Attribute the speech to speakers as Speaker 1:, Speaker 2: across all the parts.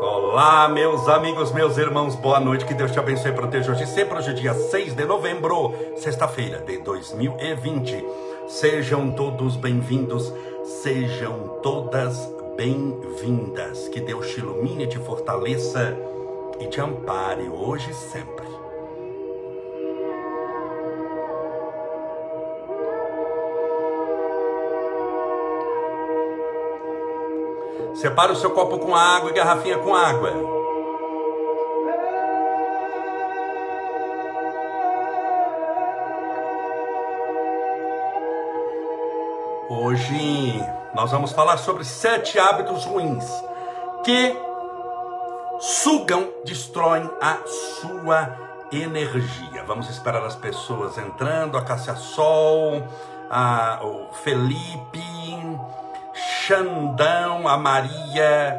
Speaker 1: Olá, meus amigos, meus irmãos, boa noite, que Deus te abençoe e proteja hoje sempre, hoje dia 6 de novembro, sexta-feira de 2020. Sejam todos bem-vindos, sejam todas bem-vindas. Que Deus te ilumine, te fortaleça e te ampare hoje e sempre. Separe o seu copo com água e garrafinha com água. Hoje nós vamos falar sobre sete hábitos ruins que sugam, destroem a sua energia. Vamos esperar as pessoas entrando, a Cássia Sol, a, o Felipe, Xandão, a Maria,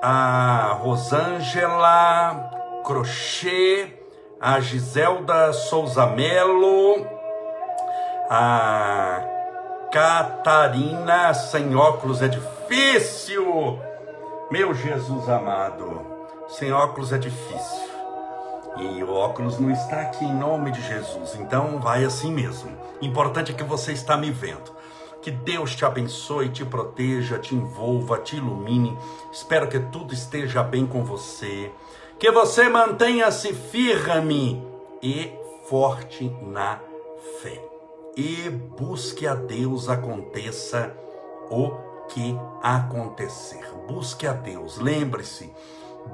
Speaker 1: a Rosângela, Crochê, a Giselda Souza Melo, a Catarina sem óculos é difícil. Meu Jesus amado, sem óculos é difícil. E o óculos não está aqui em nome de Jesus, então vai assim mesmo. Importante é que você está me vendo. Que Deus te abençoe, te proteja, te envolva, te ilumine. Espero que tudo esteja bem com você. Que você mantenha-se firme e forte na fé. E busque a Deus, aconteça o que acontecer. Busque a Deus. Lembre-se,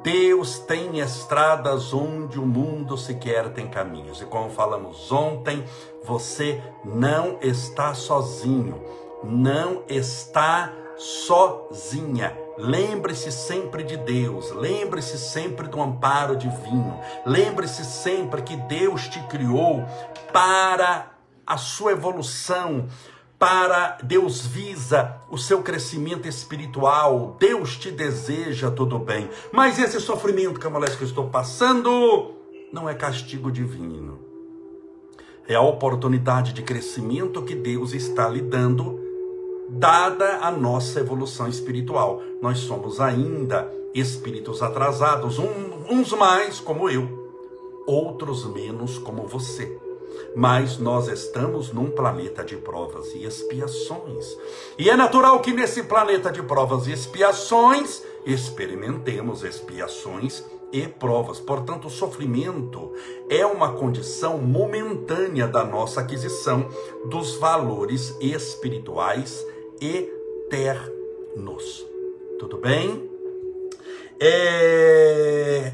Speaker 1: Deus tem estradas onde o mundo sequer tem caminhos. E como falamos ontem, você não está sozinho não está sozinha. Lembre-se sempre de Deus, lembre-se sempre do amparo divino, lembre-se sempre que Deus te criou para a sua evolução, para Deus visa o seu crescimento espiritual, Deus te deseja tudo bem. Mas esse sofrimento, Camolés, que eu estou passando, não é castigo divino. É a oportunidade de crescimento que Deus está lhe dando dada a nossa evolução espiritual. Nós somos ainda espíritos atrasados, uns mais como eu, outros menos como você. Mas nós estamos num planeta de provas e expiações. E é natural que nesse planeta de provas e expiações experimentemos expiações e provas. Portanto, o sofrimento é uma condição momentânea da nossa aquisição dos valores espirituais eternos. Tudo bem? É...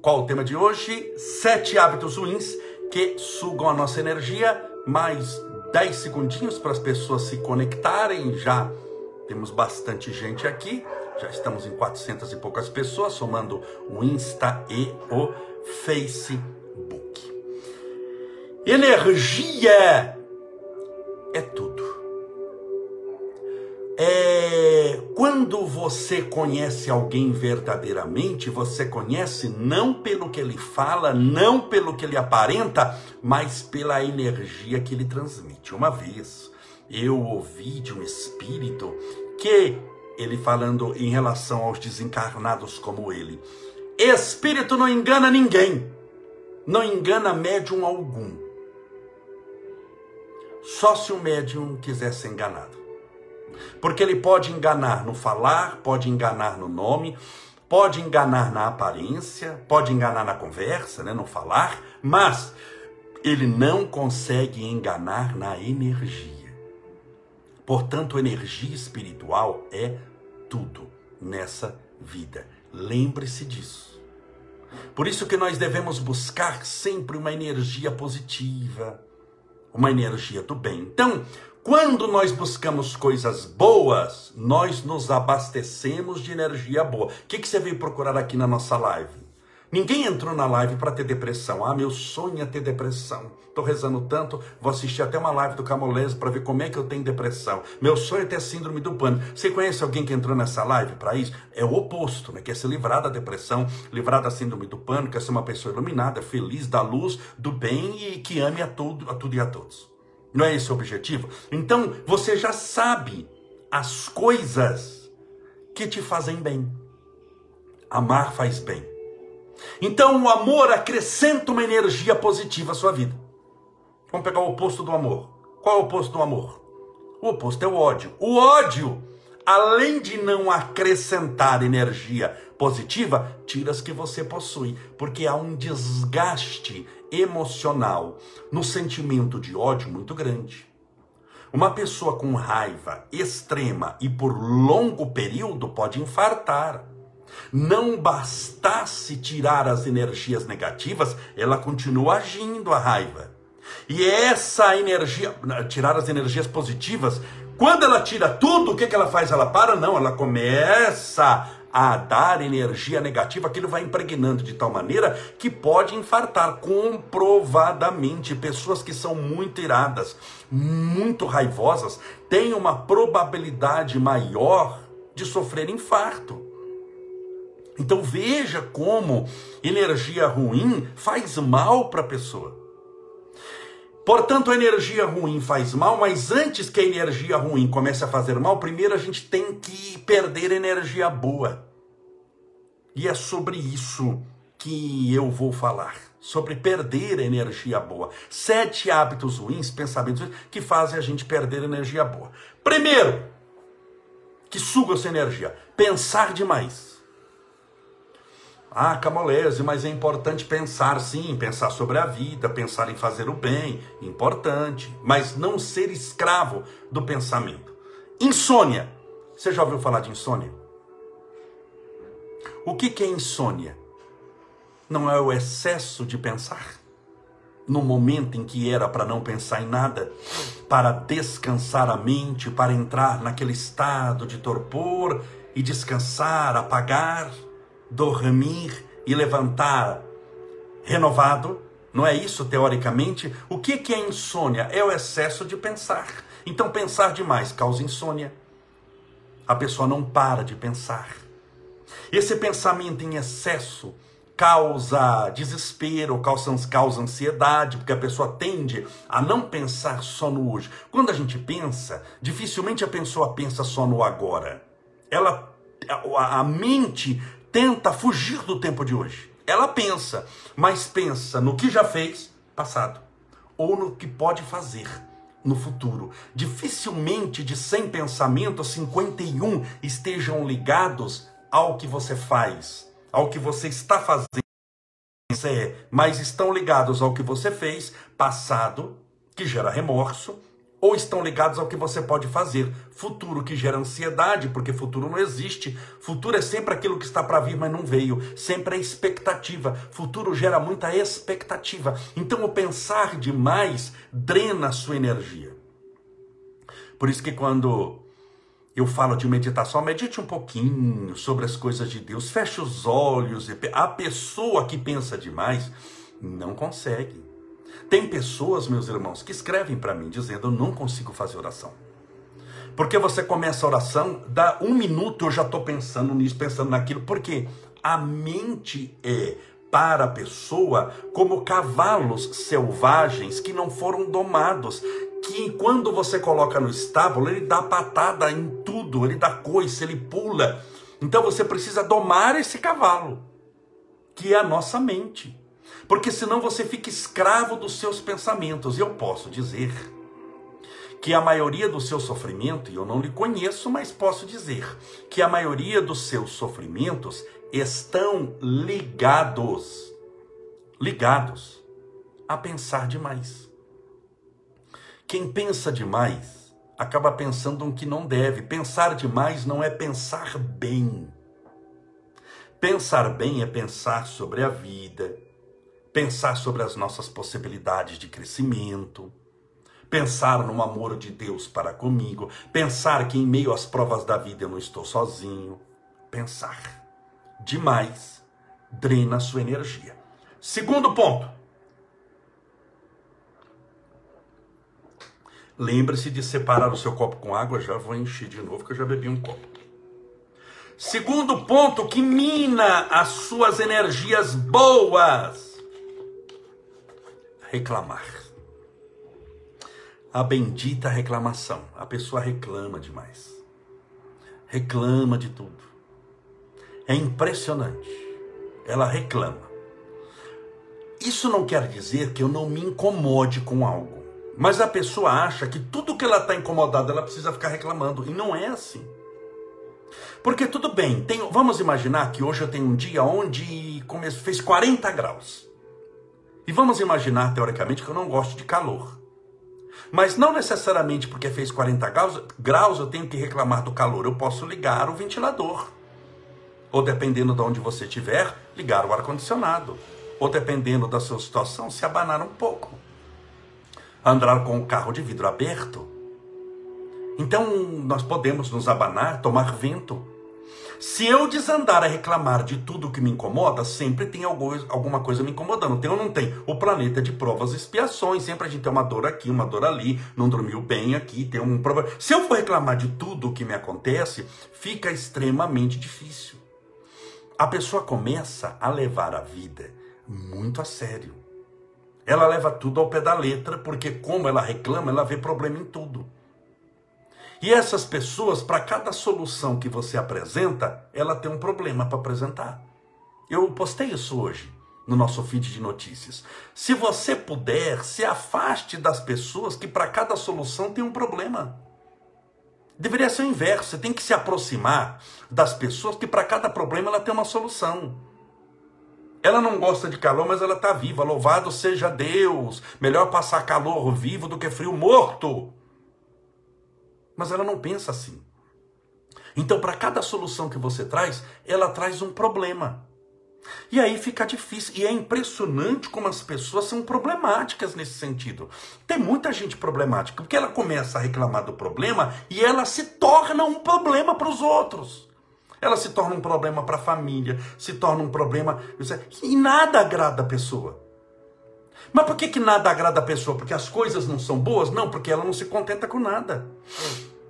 Speaker 1: Qual o tema de hoje? Sete hábitos ruins que sugam a nossa energia. Mais dez segundinhos para as pessoas se conectarem. Já temos bastante gente aqui. Já estamos em 400 e poucas pessoas, somando o Insta e o Facebook. Energia é tudo. É, quando você conhece alguém verdadeiramente, você conhece não pelo que ele fala, não pelo que ele aparenta, mas pela energia que ele transmite. Uma vez eu ouvi de um espírito que ele falando em relação aos desencarnados como ele. Espírito não engana ninguém, não engana médium algum. Só se o médium quiser ser enganado. Porque ele pode enganar no falar, pode enganar no nome, pode enganar na aparência, pode enganar na conversa, né, no falar, mas ele não consegue enganar na energia. Portanto, energia espiritual é tudo nessa vida. Lembre-se disso. Por isso que nós devemos buscar sempre uma energia positiva, uma energia do bem. Então, quando nós buscamos coisas boas, nós nos abastecemos de energia boa. O que, que você veio procurar aqui na nossa live? Ninguém entrou na live para ter depressão. Ah, meu sonho é ter depressão. Estou rezando tanto, vou assistir até uma live do Camolese para ver como é que eu tenho depressão. Meu sonho é ter síndrome do pânico. Você conhece alguém que entrou nessa live para isso? É o oposto, né? Quer se livrar da depressão, livrar da síndrome do pânico, quer ser uma pessoa iluminada, feliz, da luz, do bem e que ame a tudo, a tudo e a todos. Não é esse o objetivo? Então, você já sabe as coisas que te fazem bem. Amar faz bem. Então o amor acrescenta uma energia positiva à sua vida. Vamos pegar o oposto do amor. Qual é o oposto do amor? O oposto é o ódio. O ódio, além de não acrescentar energia positiva, tira as que você possui, porque há um desgaste emocional no sentimento de ódio muito grande. Uma pessoa com raiva extrema e por longo período pode infartar. Não bastasse tirar as energias negativas, ela continua agindo a raiva. E essa energia, tirar as energias positivas, quando ela tira tudo, o que, que ela faz? Ela para? Não, ela começa a dar energia negativa, aquilo vai impregnando de tal maneira que pode infartar comprovadamente. Pessoas que são muito iradas, muito raivosas, têm uma probabilidade maior de sofrer infarto. Então veja como energia ruim faz mal para a pessoa. Portanto, a energia ruim faz mal, mas antes que a energia ruim comece a fazer mal, primeiro a gente tem que perder energia boa. E é sobre isso que eu vou falar. Sobre perder energia boa. Sete hábitos ruins, pensamentos ruins, que fazem a gente perder energia boa. Primeiro, que suga essa energia. Pensar demais. Ah, Camolese, mas é importante pensar sim, pensar sobre a vida, pensar em fazer o bem, importante, mas não ser escravo do pensamento. Insônia. Você já ouviu falar de insônia? O que, que é insônia? Não é o excesso de pensar? No momento em que era para não pensar em nada, para descansar a mente, para entrar naquele estado de torpor e descansar, apagar dormir e levantar renovado. Não é isso teoricamente? O que, é insônia? É o excesso de pensar. Então, pensar demais causa insônia. A pessoa não para de pensar. Esse pensamento em excesso causa desespero, causa, causa ansiedade, porque a pessoa tende a não pensar só no hoje. Quando a gente pensa, dificilmente a pessoa pensa só no agora. Ela, a, a mente tenta fugir do tempo de hoje. Ela pensa, mas pensa no que já fez, passado, ou no que pode fazer no futuro. Dificilmente de 100 pensamentos, 51 estejam ligados ao que você faz, ao que você está fazendo, mas estão ligados ao que você fez, passado, que gera remorso, ou estão ligados ao que você pode fazer. Futuro que gera ansiedade, porque futuro não existe. Futuro é sempre aquilo que está para vir, mas não veio. Sempre é expectativa. Futuro gera muita expectativa. Então o pensar demais drena a sua energia. Por isso que quando eu falo de meditação, medite um pouquinho sobre as coisas de Deus, feche os olhos. A pessoa que pensa demais não consegue. Tem pessoas, meus irmãos, que escrevem para mim dizendo: Eu não consigo fazer oração. Porque você começa a oração, dá um minuto eu já estou pensando nisso, pensando naquilo. Porque a mente é para a pessoa como cavalos selvagens que não foram domados. Que quando você coloca no estábulo, ele dá patada em tudo, ele dá coice, ele pula. Então você precisa domar esse cavalo, que é a nossa mente porque senão você fica escravo dos seus pensamentos. Eu posso dizer que a maioria do seu sofrimento, e eu não lhe conheço, mas posso dizer que a maioria dos seus sofrimentos estão ligados, ligados a pensar demais. Quem pensa demais acaba pensando o que não deve. Pensar demais não é pensar bem. Pensar bem é pensar sobre a vida, pensar sobre as nossas possibilidades de crescimento, pensar no amor de Deus para comigo, pensar que em meio às provas da vida eu não estou sozinho, pensar demais drena a sua energia. Segundo ponto. Lembre-se de separar o seu copo com água, já vou encher de novo, que eu já bebi um copo. Segundo ponto que mina as suas energias boas: reclamar. A bendita reclamação. A pessoa reclama demais. Reclama de tudo. É impressionante. Ela reclama. Isso não quer dizer que eu não me incomode com algo. Mas a pessoa acha que tudo que ela está incomodada, ela precisa ficar reclamando. E não é assim. Porque tudo bem, vamos imaginar que hoje eu tenho um dia onde fez 40 graus. E vamos imaginar, teoricamente, que eu não gosto de calor. Mas não necessariamente porque fez 40 graus, graus eu tenho que reclamar do calor. Eu posso ligar o ventilador. Ou dependendo de onde você estiver, ligar o ar-condicionado. Ou dependendo da sua situação, se abanar um pouco. Andar com o carro de vidro aberto. Então nós podemos nos abanar, tomar vento. Se eu desandar a reclamar de tudo que me incomoda, sempre tem alguma coisa me incomodando. Tem ou não tem? O planeta de provas e expiações. Sempre a gente tem uma dor aqui, uma dor ali, não dormiu bem aqui, tem um problema. Se eu for reclamar de tudo o que me acontece, fica extremamente difícil. A pessoa começa a levar a vida muito a sério. Ela leva tudo ao pé da letra, porque como ela reclama, ela vê problema em tudo. E essas pessoas, para cada solução que você apresenta, ela tem um problema para apresentar. Eu postei isso hoje no nosso feed de notícias. Se você puder, se afaste das pessoas que para cada solução tem um problema. Deveria ser o inverso, você tem que se aproximar das pessoas que para cada problema ela tem uma solução. Ela não gosta de calor, mas ela está viva. Louvado seja Deus. Melhor passar calor vivo do que frio morto. Mas ela não pensa assim. Então, para cada solução que você traz, ela traz um problema. E aí fica difícil. E é impressionante como as pessoas são problemáticas nesse sentido. Tem muita gente problemática, porque ela começa a reclamar do problema e ela se torna um problema para os outros. Ela se torna um problema para a família, se torna um problema. E nada agrada a pessoa. Mas por que, que nada agrada a pessoa? Porque as coisas não são boas? Não, porque ela não se contenta com nada.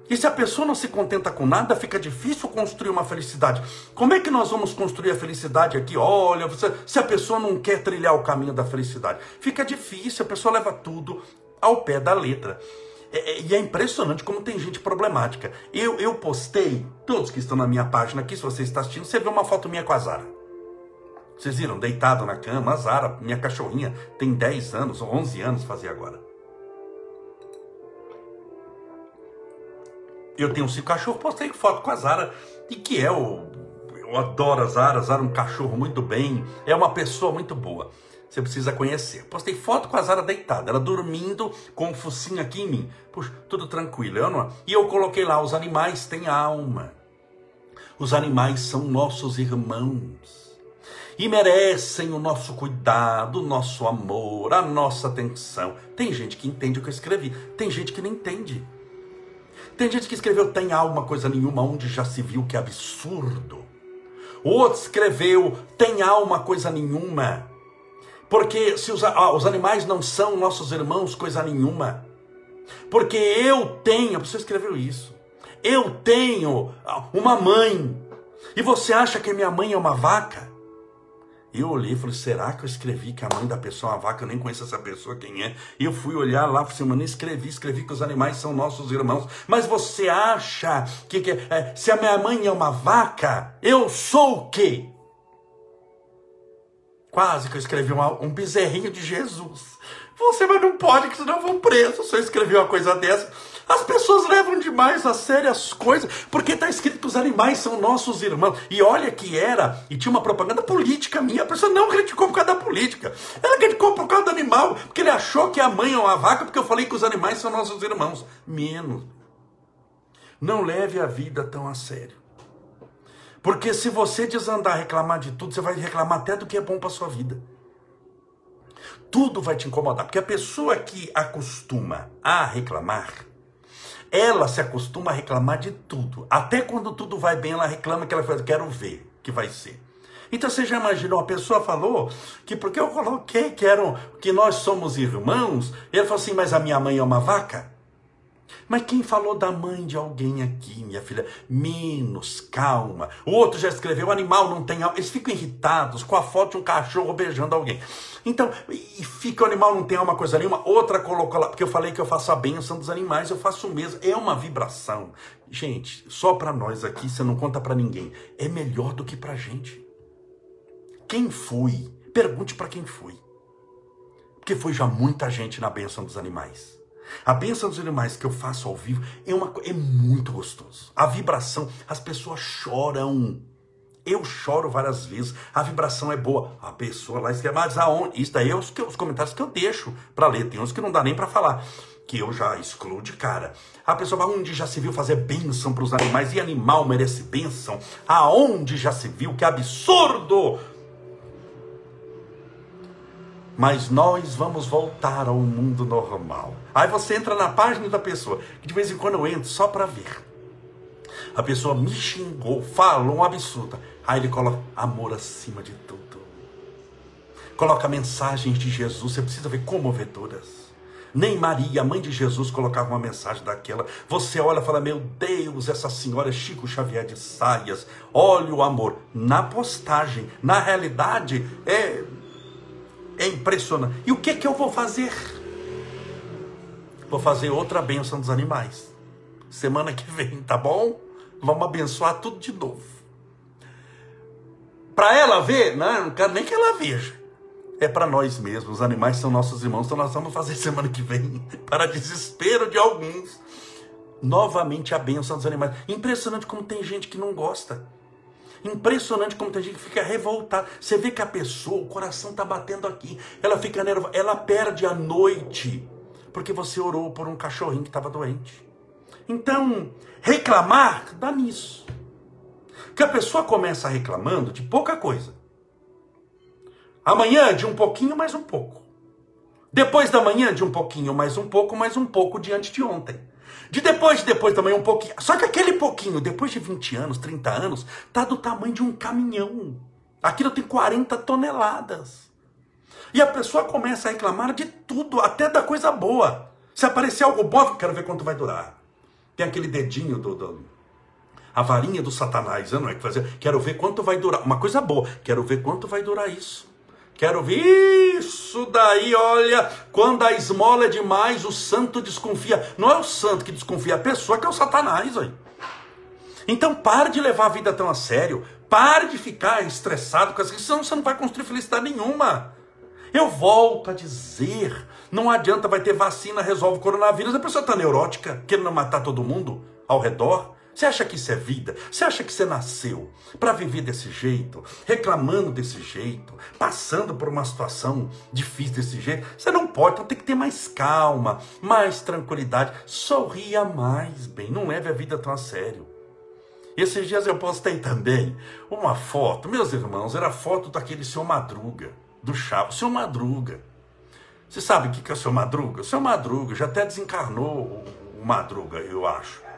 Speaker 1: E se a pessoa não se contenta com nada, fica difícil construir uma felicidade. Como é que nós vamos construir a felicidade aqui? Olha, você, se a pessoa não quer trilhar o caminho da felicidade, fica difícil, a pessoa leva tudo ao pé da letra. É, é, e é impressionante como tem gente problemática. Eu, eu postei, todos que estão na minha página aqui, se você está assistindo, você vê uma foto minha com a Zara. Vocês viram? Deitado na cama, a Zara, minha cachorrinha, tem 10 anos, ou 11 anos fazia agora. Eu tenho cinco cachorros, postei foto com a Zara, e que é o. Eu adoro a Zara, a Zara é um cachorro muito bem, é uma pessoa muito boa. Você precisa conhecer. Postei foto com a Zara deitada, ela dormindo com um focinho aqui em mim. Puxa, tudo tranquilo, eu não. E eu coloquei lá: os animais têm alma. Os animais são nossos irmãos e merecem o nosso cuidado, o nosso amor, a nossa atenção. Tem gente que entende o que eu escrevi, tem gente que não entende. Tem gente que escreveu tem alma coisa nenhuma, onde já se viu que absurdo. Outro escreveu tem alma coisa nenhuma. Porque se os, ah, os animais não são nossos irmãos, coisa nenhuma. Porque eu tenho, você escreveu isso. Eu tenho uma mãe. E você acha que minha mãe é uma vaca? Eu olhei e falei, será que eu escrevi que a mãe da pessoa é uma vaca? Eu nem conheço essa pessoa, quem é? E eu fui olhar lá, falei, mano, escrevi, escrevi que os animais são nossos irmãos. Mas você acha que, que é, se a minha mãe é uma vaca, eu sou o quê? Quase que eu escrevi uma, um bezerrinho de Jesus. Você, mas não pode, que senão eu vou preso se eu escrever uma coisa dessa. As pessoas levam demais a sério as coisas, porque está escrito que os animais são nossos irmãos. E olha que era, e tinha uma propaganda política minha. A pessoa não criticou por causa da política. Ela criticou por causa do animal, porque ele achou que a mãe é uma vaca, porque eu falei que os animais são nossos irmãos. Menos. Não leve a vida tão a sério. Porque se você desandar reclamar de tudo, você vai reclamar até do que é bom para sua vida. Tudo vai te incomodar, porque a pessoa que acostuma a reclamar, ela se acostuma a reclamar de tudo. Até quando tudo vai bem, ela reclama que ela faz, quero ver que vai ser. Então você já imaginou, a pessoa falou que porque eu coloquei que eram que nós somos irmãos, ele falou assim, mas a minha mãe é uma vaca? Mas quem falou da mãe de alguém aqui, minha filha? Menos, calma. O outro já escreveu: o animal não tem alma. Eles ficam irritados com a foto de um cachorro beijando alguém. Então, e fica o animal não tem alma, coisa nenhuma. Outra colocou lá, porque eu falei que eu faço a bênção dos animais, eu faço o mesmo. É uma vibração. Gente, só para nós aqui, você não conta para ninguém. É melhor do que pra gente. Quem fui? Pergunte para quem fui. Porque foi já muita gente na bênção dos animais. A bênção dos animais que eu faço ao vivo é, uma, é muito gostoso. A vibração, as pessoas choram. Eu choro várias vezes, a vibração é boa. A pessoa lá escreve, mas aonde? Isso daí é os, os comentários que eu deixo para ler. Tem uns que não dá nem para falar, que eu já excluo de cara. A pessoa vai, onde já se viu fazer bênção para os animais? E animal merece bênção? Aonde já se viu? Que absurdo! Mas nós vamos voltar ao mundo normal. Aí você entra na página da pessoa, que de vez em quando eu entro só para ver. A pessoa me xingou, falou um absurdo. Aí ele coloca amor acima de tudo. Coloca mensagens de Jesus, você precisa ver comovedoras. Nem Maria, mãe de Jesus, colocava uma mensagem daquela. Você olha e fala: Meu Deus, essa senhora é Chico Xavier de saias. Olha o amor. Na postagem, na realidade, é é impressionante. E o que que eu vou fazer? Vou fazer outra bênção dos animais. Semana que vem, tá bom? Vamos abençoar tudo de novo. Para ela ver, não, não quero nem que ela veja. É para nós mesmos, os animais são nossos irmãos, então nós vamos fazer semana que vem, para desespero de alguns. Novamente a bênção dos animais. Impressionante como tem gente que não gosta. Impressionante como tem gente que fica revoltada. Você vê que a pessoa, o coração está batendo aqui. Ela fica nervosa, ela perde a noite. Porque você orou por um cachorrinho que estava doente. Então, reclamar dá nisso. Que a pessoa começa reclamando de pouca coisa. Amanhã de um pouquinho mais um pouco. Depois da manhã de um pouquinho mais um pouco, mais um pouco diante de ontem. De depois, de depois também um pouquinho. Só que aquele pouquinho, depois de 20 anos, 30 anos, tá do tamanho de um caminhão. Aquilo tem 40 toneladas. E a pessoa começa a reclamar de tudo, até da coisa boa. Se aparecer algo bom, quero ver quanto vai durar. Tem aquele dedinho do, do a varinha do satanás, não é que fazer. Quero ver quanto vai durar. Uma coisa boa, quero ver quanto vai durar isso. Quero ver isso daí, olha, quando a esmola é demais, o santo desconfia. Não é o santo que desconfia, é a pessoa que é o satanás aí. Então pare de levar a vida tão a sério. Pare de ficar estressado com as coisas, senão você não vai construir felicidade nenhuma. Eu volto a dizer, não adianta, vai ter vacina, resolve o coronavírus, a pessoa está neurótica, querendo matar todo mundo ao redor. Você acha que isso é vida? Você acha que você nasceu para viver desse jeito, reclamando desse jeito, passando por uma situação difícil desse jeito? Você não pode, então tem que ter mais calma, mais tranquilidade, sorria mais, bem, não leve a vida tão a sério. Esses dias eu postei também uma foto, meus irmãos, era foto daquele seu Madruga, do Chá, o seu Madruga. Você sabe o que é o seu Madruga? O seu Madruga já até desencarnou o Madruga, eu acho.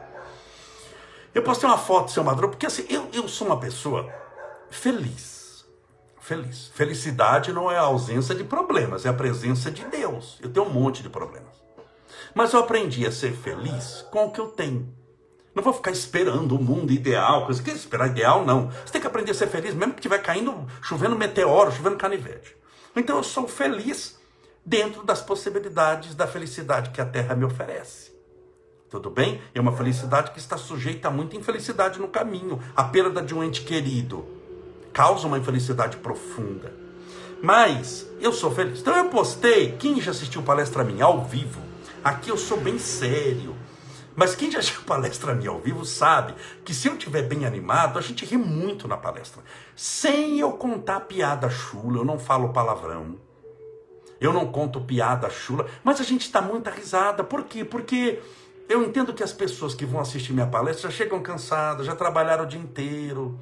Speaker 1: Eu postei uma foto do seu Madruga, porque assim, eu, eu sou uma pessoa feliz. Feliz. Felicidade não é a ausência de problemas, é a presença de Deus. Eu tenho um monte de problemas. Mas eu aprendi a ser feliz com o que eu tenho. Não vou ficar esperando o mundo ideal, coisa que esperar ideal não. Você tem que aprender a ser feliz, mesmo que estiver caindo, chovendo meteoro, chovendo canivete. Então eu sou feliz dentro das possibilidades da felicidade que a terra me oferece. Tudo bem? É uma felicidade que está sujeita a muita infelicidade no caminho. A perda de um ente querido causa uma infelicidade profunda. Mas eu sou feliz. Então eu postei. Quem já assistiu palestra minha ao vivo? Aqui eu sou bem sério. Mas quem já assistiu palestra minha ao vivo sabe que se eu estiver bem animado, a gente ri muito na palestra. Sem eu contar piada chula, eu não falo palavrão. Eu não conto piada chula, mas a gente está muita risada. Por quê? Porque eu entendo que as pessoas que vão assistir minha palestra já chegam cansadas, já trabalharam o dia inteiro,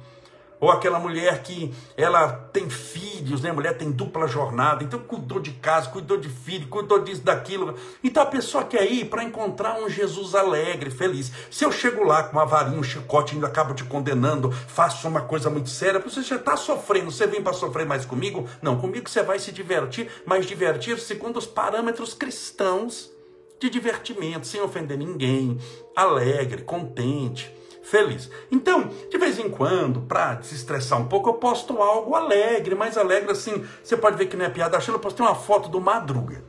Speaker 1: Ou aquela mulher que ela tem filhos, né? A mulher tem dupla jornada, então cuidou de casa, cuidou de filho, cuidou disso, daquilo. Então a pessoa quer ir para encontrar um Jesus alegre, feliz. Se eu chego lá com uma varinha, um chicote, ainda acabo te condenando, faço uma coisa muito séria, você já está sofrendo, você vem para sofrer mais comigo? Não, comigo você vai se divertir, mas divertir segundo os parâmetros cristãos de divertimento, sem ofender ninguém, alegre, contente feliz. Então, de vez em quando, para desestressar um pouco, eu posto algo alegre, mais alegre assim. Você pode ver que não é piada. Achei eu postei uma foto do Madruga.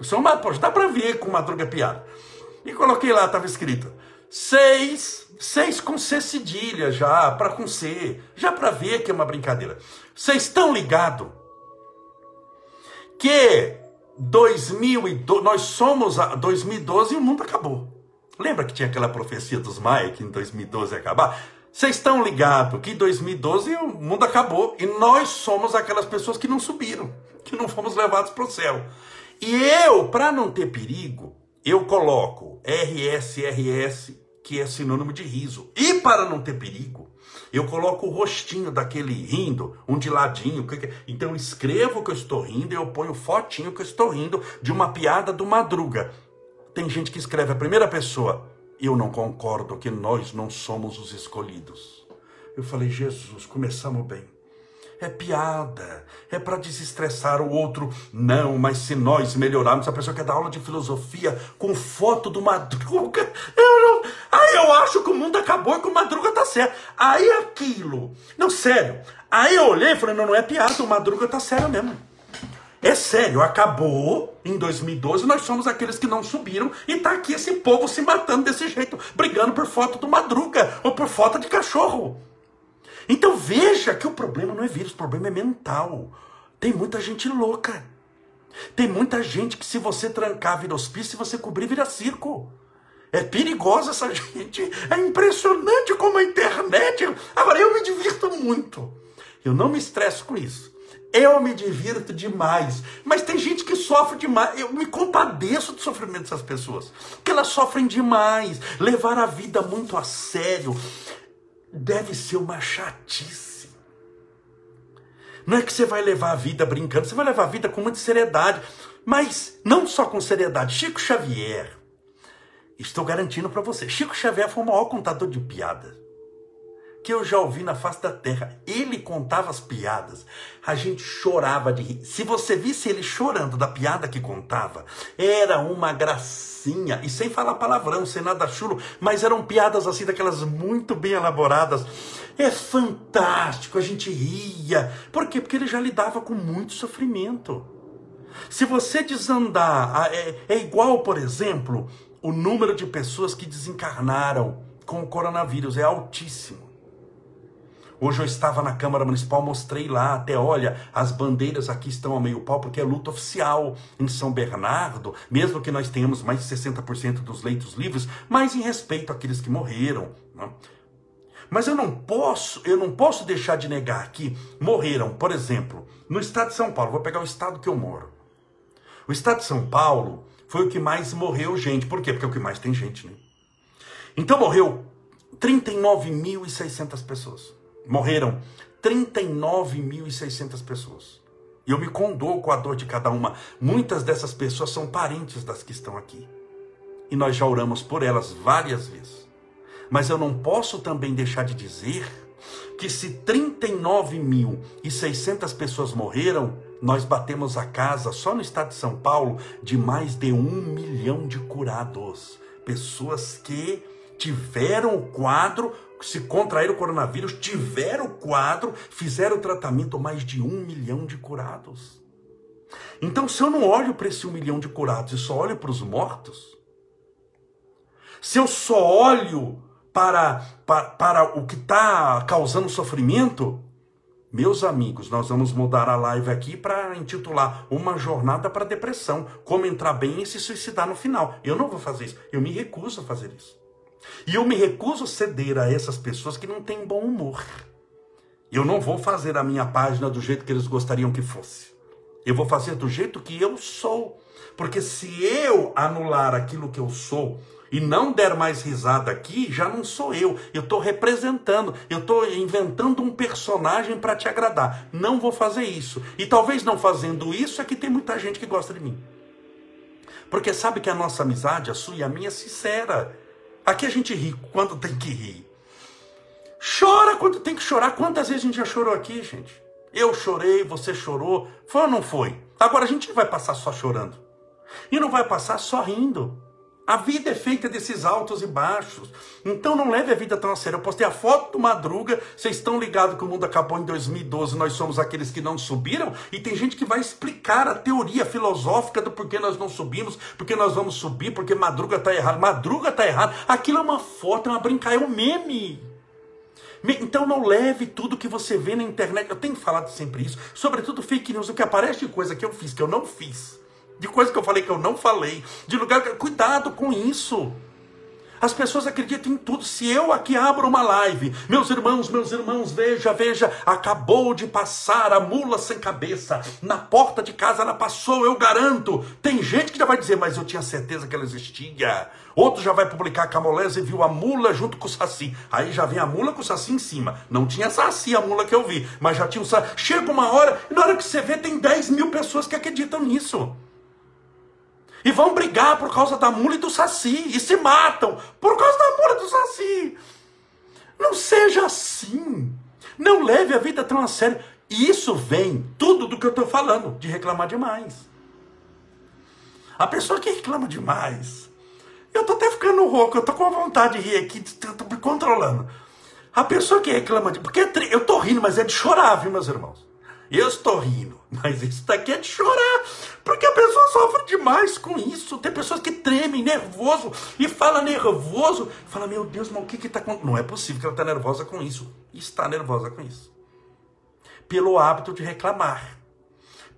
Speaker 1: Isso é uma, poxa, dá para ver com Madruga é piada. E coloquei lá, estava escrito: seis, seis com C cedilha já, para com C, já para ver que é uma brincadeira. Vocês estão ligados que 2012, nós somos a 2012 e o mundo acabou. Lembra que tinha aquela profecia dos Maia que em 2012 ia acabar? Vocês estão ligados que em 2012 o mundo acabou e nós somos aquelas pessoas que não subiram, que não fomos levados para o céu. E eu, para não ter perigo, eu coloco RSRS, que é sinônimo de riso. E para não ter perigo, eu coloco o rostinho daquele rindo, um de ladinho. Então eu escrevo que eu estou rindo e eu ponho fotinho que eu estou rindo de uma piada do Madruga. Tem gente que escreve a primeira pessoa. Eu não concordo que nós não somos os escolhidos. Eu falei, Jesus, começamos bem. É piada, é para desestressar o outro. Não, mas se nós melhorarmos, a pessoa quer dar aula de filosofia com foto do Madruga. Eu não. Aí eu acho que o mundo acabou e que o Madruga tá certo. Aí aquilo. Não, sério. Aí eu olhei e falei, não, não é piada, o Madruga tá sério mesmo. É sério, acabou em 2012, nós somos aqueles que não subiram e tá aqui esse povo se matando desse jeito, brigando por foto do Madruga ou por foto de cachorro. Então veja que o problema não é vírus, o problema é mental. Tem muita gente louca. Tem muita gente que se você trancar vira hospício, se você cobrir vira circo. É perigosa essa gente. É impressionante como a internet. Agora eu me divirto muito. Eu não me estresso com isso. Eu me divirto demais. Mas tem gente que sofre demais. Eu me compadeço do sofrimento dessas pessoas. Porque elas sofrem demais. Levar a vida muito a sério deve ser uma chatice. Não é que você vai levar a vida brincando, você vai levar a vida com muita seriedade. Mas não só com seriedade. Chico Xavier, estou garantindo para você, Chico Xavier foi o maior contador de piadas que eu já ouvi na face da terra. Ele contava as piadas, a gente chorava de rir. Se você visse ele chorando da piada que contava, era uma gracinha, e sem falar palavrão, sem nada chulo, mas eram piadas assim, daquelas muito bem elaboradas. É fantástico, a gente ria. Por quê? Porque ele já lidava com muito sofrimento. Se você desandar, é, é igual, por exemplo, o número de pessoas que desencarnaram com o coronavírus, é altíssimo. Hoje eu estava na Câmara Municipal, mostrei lá, até olha, as bandeiras aqui estão a meio pau, porque é luta oficial em São Bernardo, mesmo que nós tenhamos mais de 60% dos leitos livres, mas em respeito àqueles que morreram. Né? Mas eu não posso, eu não posso deixar de negar que morreram, por exemplo, no estado de São Paulo, vou pegar o estado que eu moro. O estado de São Paulo foi o que mais morreu gente. Por quê? Porque é o que mais tem gente, né? Então morreu 39.600 pessoas morreram 39.600 pessoas. E eu me condoo com a dor de cada uma. Muitas dessas pessoas são parentes das que estão aqui. E nós já oramos por elas várias vezes. Mas eu não posso também deixar de dizer que se 39.600 pessoas morreram, nós batemos a casa só no estado de São Paulo de mais de um milhão de curados. Pessoas que tiveram o quadro se contraíram o coronavírus, tiveram o quadro, fizeram o tratamento, mais de um milhão de curados. Então, se eu não olho para esse um milhão de curados e só olho para os mortos, se eu só olho para, para, para o que está causando sofrimento, meus amigos, nós vamos mudar a live aqui para intitular Uma Jornada para a Depressão. Como entrar bem e se suicidar no final. Eu não vou fazer isso. Eu me recuso a fazer isso. E eu me recuso a ceder a essas pessoas que não têm bom humor. Eu não vou fazer a minha página do jeito que eles gostariam que fosse. Eu vou fazer do jeito que eu sou. Porque se eu anular aquilo que eu sou, e não der mais risada aqui, já não sou eu. Eu estou representando, eu estou inventando um personagem para te agradar. Não vou fazer isso. E talvez não fazendo isso é que tem muita gente que gosta de mim. Porque sabe que a nossa amizade, a sua e a minha, é sincera. Aqui a gente ri quando tem que rir. Chora quando tem que chorar. Quantas vezes a gente já chorou aqui, gente? Eu chorei, você chorou. Foi ou não foi? Agora a gente vai passar só chorando. E não vai passar só rindo. A vida é feita desses altos e baixos. Então não leve a vida tão a sério. Eu postei a foto do Madruga. Vocês estão ligados que o mundo acabou em 2012. Nós somos aqueles que não subiram. E tem gente que vai explicar a teoria filosófica do porquê nós não subimos, porque nós vamos subir, porque Madruga está errado. Madruga está errado. Aquilo é uma foto, é uma brincadeira, é um meme. Então não leve tudo que você vê na internet. Eu tenho falado sempre isso. Sobretudo fake news. O que aparece de coisa que eu fiz, que eu não fiz de coisa que eu falei que eu não falei, de lugar que. Cuidado com isso. As pessoas acreditam em tudo. Se eu aqui abro uma live, meus irmãos, meus irmãos, veja, veja, acabou de passar a mula sem cabeça. Na porta de casa ela passou, eu garanto. Tem gente que já vai dizer, mas eu tinha certeza que ela existia. Outro já vai publicar a moleza e viu a mula junto com o saci. Aí já vem a mula com o saci em cima. Não tinha saci a mula que eu vi, mas já tinha o saci. Chega uma hora, e na hora que você vê, tem 10 mil pessoas que acreditam nisso e vão brigar por causa da mula e do saci e se matam por causa da mula e do saci. Não seja assim. Não leve a vida tão a sério. E isso vem tudo do que eu estou falando, de reclamar demais. A pessoa que reclama demais. Eu estou até ficando rouco, eu estou com vontade de rir aqui, estou me controlando. A pessoa que reclama de. Porque é eu estou rindo, mas é de chorar, viu, meus irmãos? Eu estou rindo, mas isso daqui é de chorar, porque a pessoa sofre demais com isso. Tem pessoas que tremem, nervoso, e fala nervoso, fala, meu Deus, mas o que está acontecendo? Não é possível que ela está nervosa com isso. Está nervosa com isso. Pelo hábito de reclamar,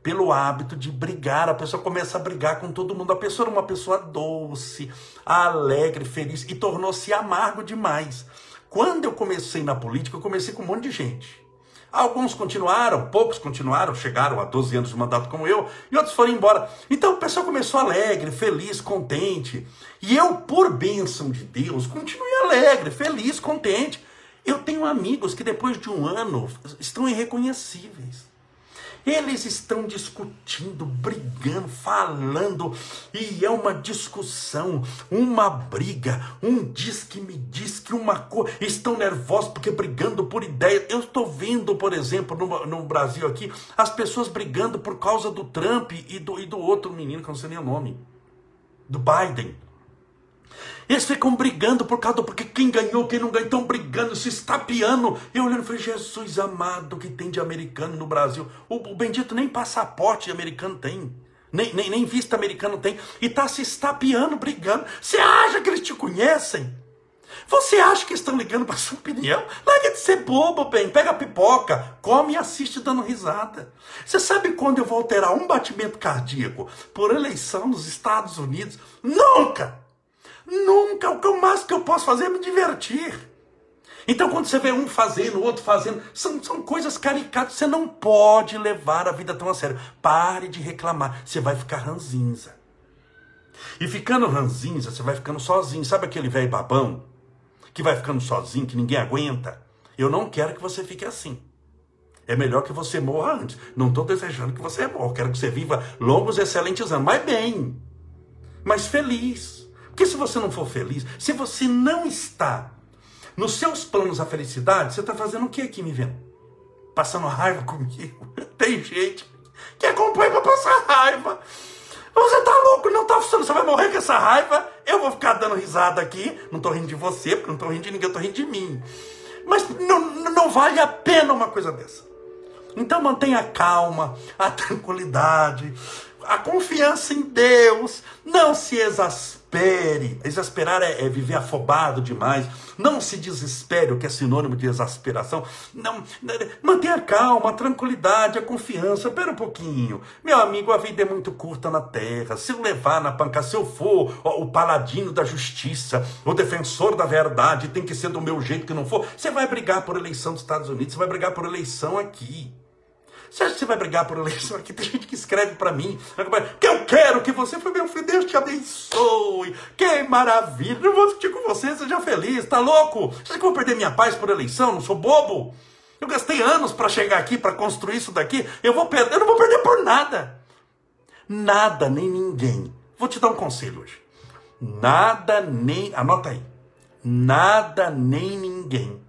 Speaker 1: pelo hábito de brigar, a pessoa começa a brigar com todo mundo. A pessoa era uma pessoa doce, alegre, feliz, e tornou-se amargo demais. Quando eu comecei na política, eu comecei com um monte de gente Alguns continuaram, poucos continuaram, chegaram a 12 anos de mandato como eu, e outros foram embora. Então o pessoal começou alegre, feliz, contente. E eu, por bênção de Deus, continuei alegre, feliz, contente. Eu tenho amigos que depois de um ano estão irreconhecíveis. Eles estão discutindo, brigando, falando, e é uma discussão, uma briga. Um diz que me diz que uma coisa. Estão nervosos porque brigando por ideia. Eu estou vendo, por exemplo, no, no, Brasil aqui, as pessoas brigando por causa do Trump e do, e do outro menino, que eu não sei nem o nome, do Biden. Eles ficam brigando por causa do porque quem ganhou, quem não ganhou, estão brigando, se estapeando. Eu olhando e falei, Jesus amado, que tem de americano no Brasil? O, o bendito nem passaporte americano tem. Nem, nem, nem vista americano tem. E está se estapeando, brigando. Você acha que eles te conhecem? Você acha que estão ligando para sua opinião? Larga de ser bobo, bem. Pega a pipoca, come e assiste dando risada. Você sabe quando eu vou alterar um batimento cardíaco por eleição nos Estados Unidos? Nunca! Nunca. O que mais que eu posso fazer é me divertir. Então, quando você vê um fazendo, o outro fazendo, são, são coisas caricatas. Você não pode levar a vida tão a sério. Pare de reclamar. Você vai ficar ranzinza. E ficando ranzinza, você vai ficando sozinho. Sabe aquele velho babão que vai ficando sozinho, que ninguém aguenta? Eu não quero que você fique assim. É melhor que você morra antes. Não estou desejando que você morra. Quero que você viva longos, excelentes anos. Mas bem. Mas feliz porque se você não for feliz, se você não está nos seus planos a felicidade, você está fazendo o que aqui me vendo? Passando raiva comigo. Tem gente que acompanha para passar raiva. Você está louco, não está funcionando. Você vai morrer com essa raiva. Eu vou ficar dando risada aqui. Não estou rindo de você, porque não estou rindo de ninguém, eu estou rindo de mim. Mas não, não vale a pena uma coisa dessa. Então mantenha a calma, a tranquilidade, a confiança em Deus. Não se exaspere desespere. Exasperar é, é, viver afobado demais. Não se desespere, o que é sinônimo de exasperação. Não, mantenha a calma, a tranquilidade, a confiança. Espera um pouquinho. Meu amigo, a vida é muito curta na terra. Se eu levar na panca, se eu for ó, o paladino da justiça, o defensor da verdade, tem que ser do meu jeito que não for. Você vai brigar por eleição dos Estados Unidos, você vai brigar por eleição aqui. Você acha que você vai brigar por eleição aqui? Tem gente que escreve para mim, que eu quero que você foi meu filho, Deus te abençoe. Que maravilha. Não vou discutir com você, seja feliz, tá louco? Você acha que eu vou perder minha paz por eleição? Não sou bobo. Eu gastei anos para chegar aqui, para construir isso daqui. Eu vou perder, eu não vou perder por nada. Nada nem ninguém. Vou te dar um conselho hoje. Nada nem, anota aí. Nada nem ninguém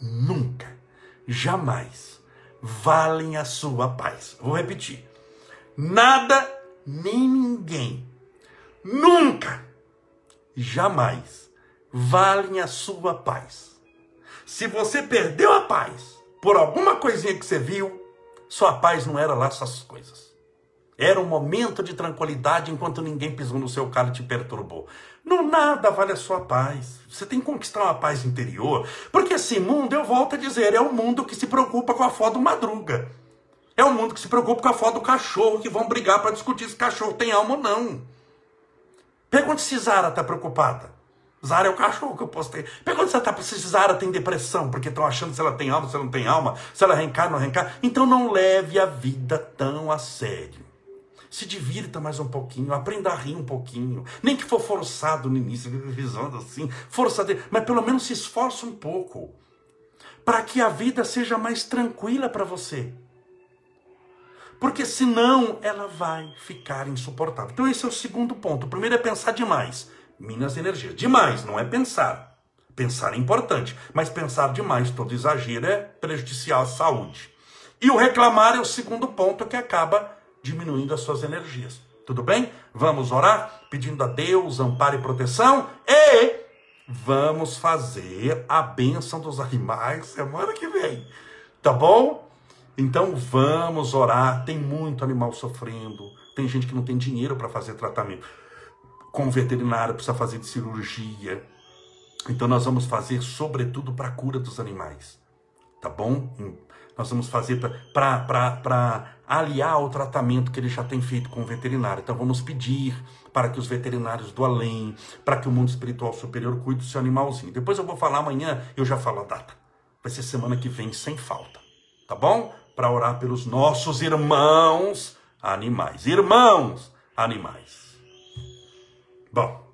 Speaker 1: nunca, jamais valem a sua paz. Vou repetir. Nada nem ninguém nunca, jamais valem a sua paz. Se você perdeu a paz por alguma coisinha que você viu, sua paz não era lá essas coisas. Era um momento de tranquilidade enquanto ninguém pisou no seu carro e te perturbou. No nada vale a sua paz. Você tem que conquistar uma paz interior. Porque esse mundo, eu volto a dizer, é o um mundo que se preocupa com a foto do madruga. É o um mundo que se preocupa com a foto do cachorro, que vão brigar para discutir se cachorro tem alma ou não. Pergunta se Zara está preocupada. Zara é o cachorro que eu postei. Pergunta se, ela tá, se Zara tem depressão, porque estão achando se ela tem alma, se ela não tem alma, se ela reencarna ou não reencarna. Então não leve a vida tão a sério. Se divirta mais um pouquinho, aprenda a rir um pouquinho. Nem que for forçado no início, visando assim, forçado, mas pelo menos se esforce um pouco. Para que a vida seja mais tranquila para você. Porque senão ela vai ficar insuportável. Então esse é o segundo ponto. O primeiro é pensar demais. Minas energias. Demais, não é pensar. Pensar é importante, mas pensar demais, todo exagero é prejudicial à saúde. E o reclamar é o segundo ponto que acaba diminuindo as suas energias. Tudo bem? Vamos orar pedindo a Deus amparo e proteção e vamos fazer a bênção dos animais semana que vem. Tá bom? Então vamos orar. Tem muito animal sofrendo. Tem gente que não tem dinheiro para fazer tratamento. Com veterinário precisa fazer de cirurgia. Então nós vamos fazer sobretudo para a cura dos animais. Tá bom? Nós vamos fazer para aliar ao tratamento que ele já tem feito com o veterinário. Então vamos pedir para que os veterinários do além, para que o mundo espiritual superior cuide do seu animalzinho. Depois eu vou falar amanhã, eu já falo a data. Vai ser semana que vem sem falta. Tá bom? Para orar pelos nossos irmãos animais. Irmãos animais. Bom,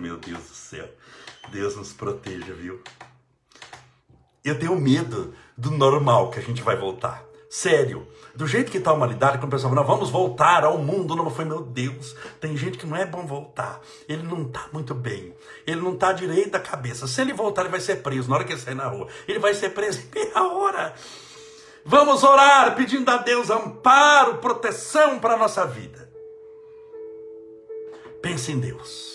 Speaker 1: Meu Deus do céu. Deus nos proteja, viu? Eu tenho medo do normal que a gente vai voltar. Sério. Do jeito que está a humanidade, quando o pessoal fala, vamos voltar ao mundo, não foi, meu Deus, tem gente que não é bom voltar. Ele não está muito bem. Ele não está direito da cabeça. Se ele voltar, ele vai ser preso na hora que ele sair na rua. Ele vai ser preso em meia hora. Vamos orar pedindo a Deus amparo, proteção para a nossa vida. Pense em Deus.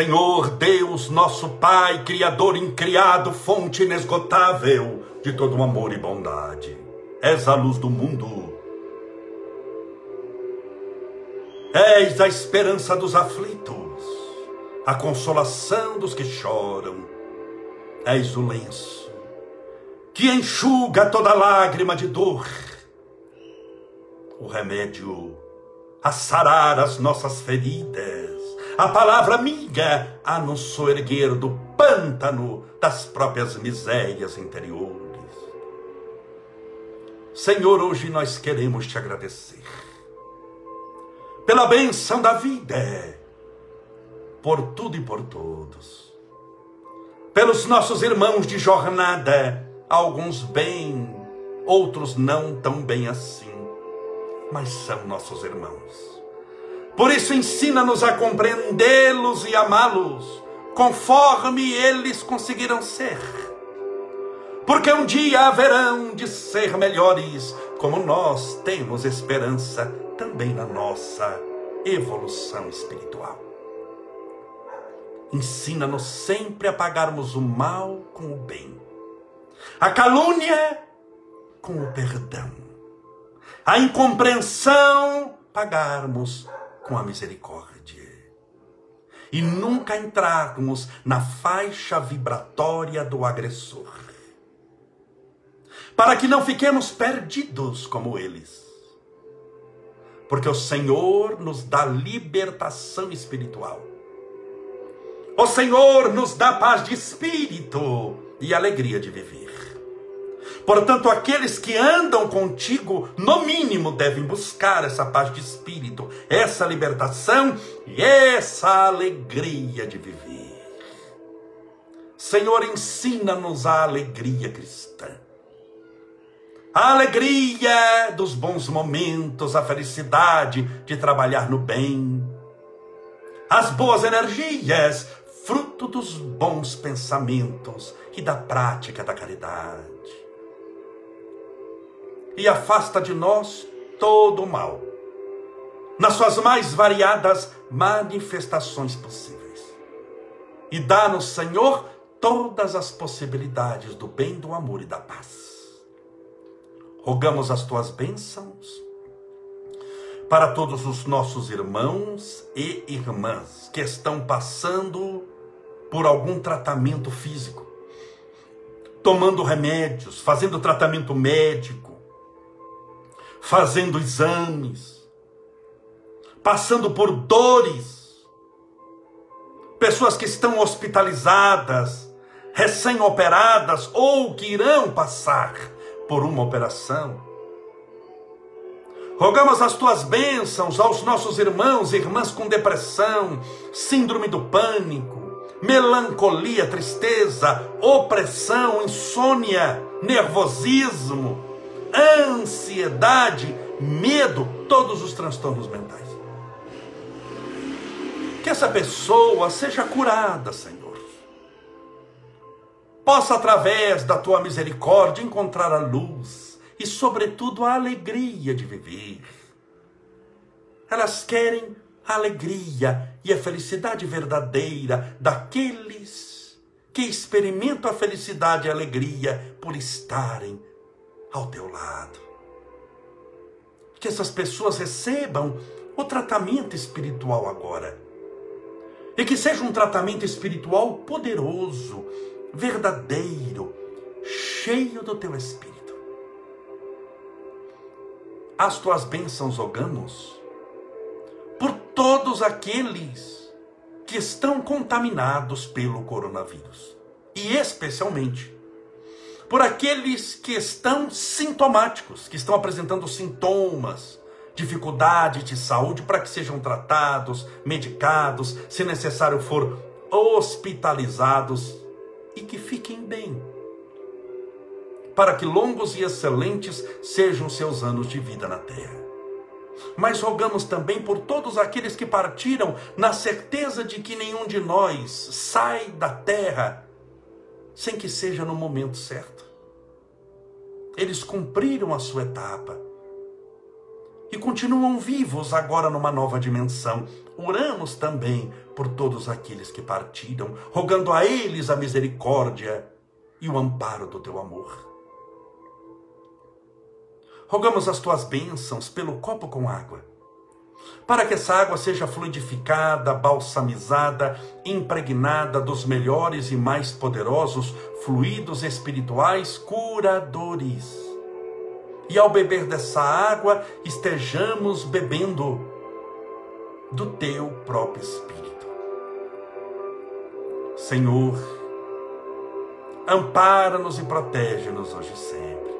Speaker 1: Senhor Deus, nosso Pai, Criador incriado, fonte inesgotável de todo amor e bondade, és a luz do mundo, és a esperança dos aflitos, a consolação dos que choram, és o lenço que enxuga toda lágrima de dor, o remédio a sarar as nossas feridas a palavra amiga a nos soerguer do pântano das próprias misérias interiores. Senhor, hoje nós queremos te agradecer pela benção da vida, por tudo e por todos, pelos nossos irmãos de jornada, alguns bem, outros não tão bem assim, mas são nossos irmãos por isso, ensina-nos a compreendê-los e amá-los, conforme eles conseguiram ser. Porque um dia haverão de ser melhores, como nós temos esperança também na nossa evolução espiritual. Ensina-nos sempre a pagarmos o mal com o bem, A calúnia com o perdão. A incompreensão pagarmos com a misericórdia. E nunca entrarmos na faixa vibratória do agressor. Para que não fiquemos perdidos como eles. Porque o Senhor nos dá libertação espiritual. O Senhor nos dá paz de espírito e alegria de viver. Portanto, aqueles que andam contigo, no mínimo, devem buscar essa paz de espírito, essa libertação e essa alegria de viver. Senhor, ensina-nos a alegria cristã. A alegria dos bons momentos, a felicidade de trabalhar no bem, as boas energias, fruto dos bons pensamentos e da prática da caridade e afasta de nós todo o mal, nas suas mais variadas manifestações possíveis. E dá-nos, Senhor, todas as possibilidades do bem, do amor e da paz. Rogamos as tuas bênçãos para todos os nossos irmãos e irmãs que estão passando por algum tratamento físico, tomando remédios, fazendo tratamento médico, fazendo exames, passando por dores, pessoas que estão hospitalizadas, recém-operadas ou que irão passar por uma operação. Rogamos as tuas bênçãos aos nossos irmãos e irmãs com depressão, síndrome do pânico, melancolia, tristeza, opressão, insônia, nervosismo ansiedade, medo, todos os transtornos mentais. Que essa pessoa seja curada, Senhor. Possa, através da tua misericórdia, encontrar a luz e, sobretudo, a alegria de viver. Elas querem a alegria e a felicidade verdadeira daqueles que experimentam a felicidade e a alegria por estarem ao teu lado. Que essas pessoas recebam o tratamento espiritual agora. E que seja um tratamento espiritual poderoso, verdadeiro, cheio do teu espírito. As tuas bênçãos rogamos por todos aqueles que estão contaminados pelo coronavírus. E especialmente por aqueles que estão sintomáticos, que estão apresentando sintomas, dificuldade de saúde, para que sejam tratados, medicados, se necessário for hospitalizados e que fiquem bem. Para que longos e excelentes sejam seus anos de vida na terra. Mas rogamos também por todos aqueles que partiram na certeza de que nenhum de nós sai da terra sem que seja no momento certo. Eles cumpriram a sua etapa e continuam vivos agora numa nova dimensão. Oramos também por todos aqueles que partiram, rogando a eles a misericórdia e o amparo do teu amor. Rogamos as tuas bênçãos pelo copo com água para que essa água seja fluidificada, balsamizada, impregnada dos melhores e mais poderosos fluidos espirituais curadores. E ao beber dessa água, estejamos bebendo do teu próprio Espírito. Senhor, ampara-nos e protege-nos hoje e sempre.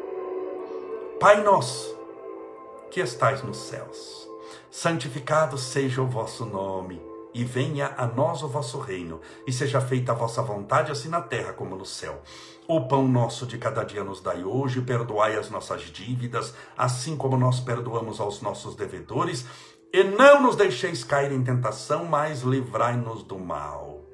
Speaker 1: Pai nosso, que estais nos céus santificado seja o vosso nome, e venha a nós o vosso reino, e seja feita a vossa vontade, assim na terra como no céu. O pão nosso de cada dia nos dai hoje, perdoai as nossas dívidas, assim como nós perdoamos aos nossos devedores, e não nos deixeis cair em tentação, mas livrai-nos do mal.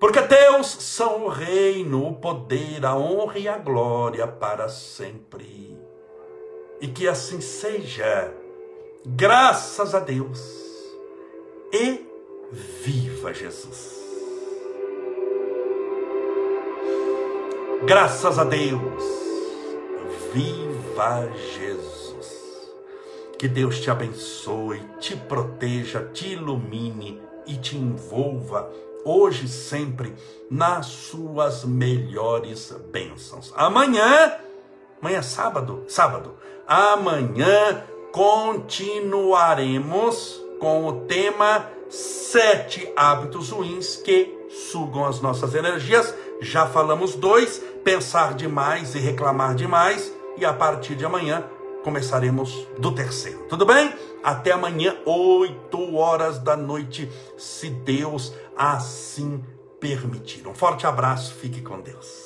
Speaker 1: Porque teus são o reino, o poder, a honra e a glória para sempre. E que assim seja Graças a Deus. E viva Jesus. Graças a Deus. Viva Jesus. Que Deus te abençoe, te proteja, te ilumine e te envolva hoje e sempre nas suas melhores bênçãos. Amanhã, amanhã é sábado, sábado. Amanhã continuaremos com o tema sete hábitos ruins que sugam as nossas energias. Já falamos dois: pensar demais e reclamar demais. E a partir de amanhã começaremos do terceiro. Tudo bem? Até amanhã, 8 horas da noite, se Deus assim permitir. Um forte abraço, fique com Deus.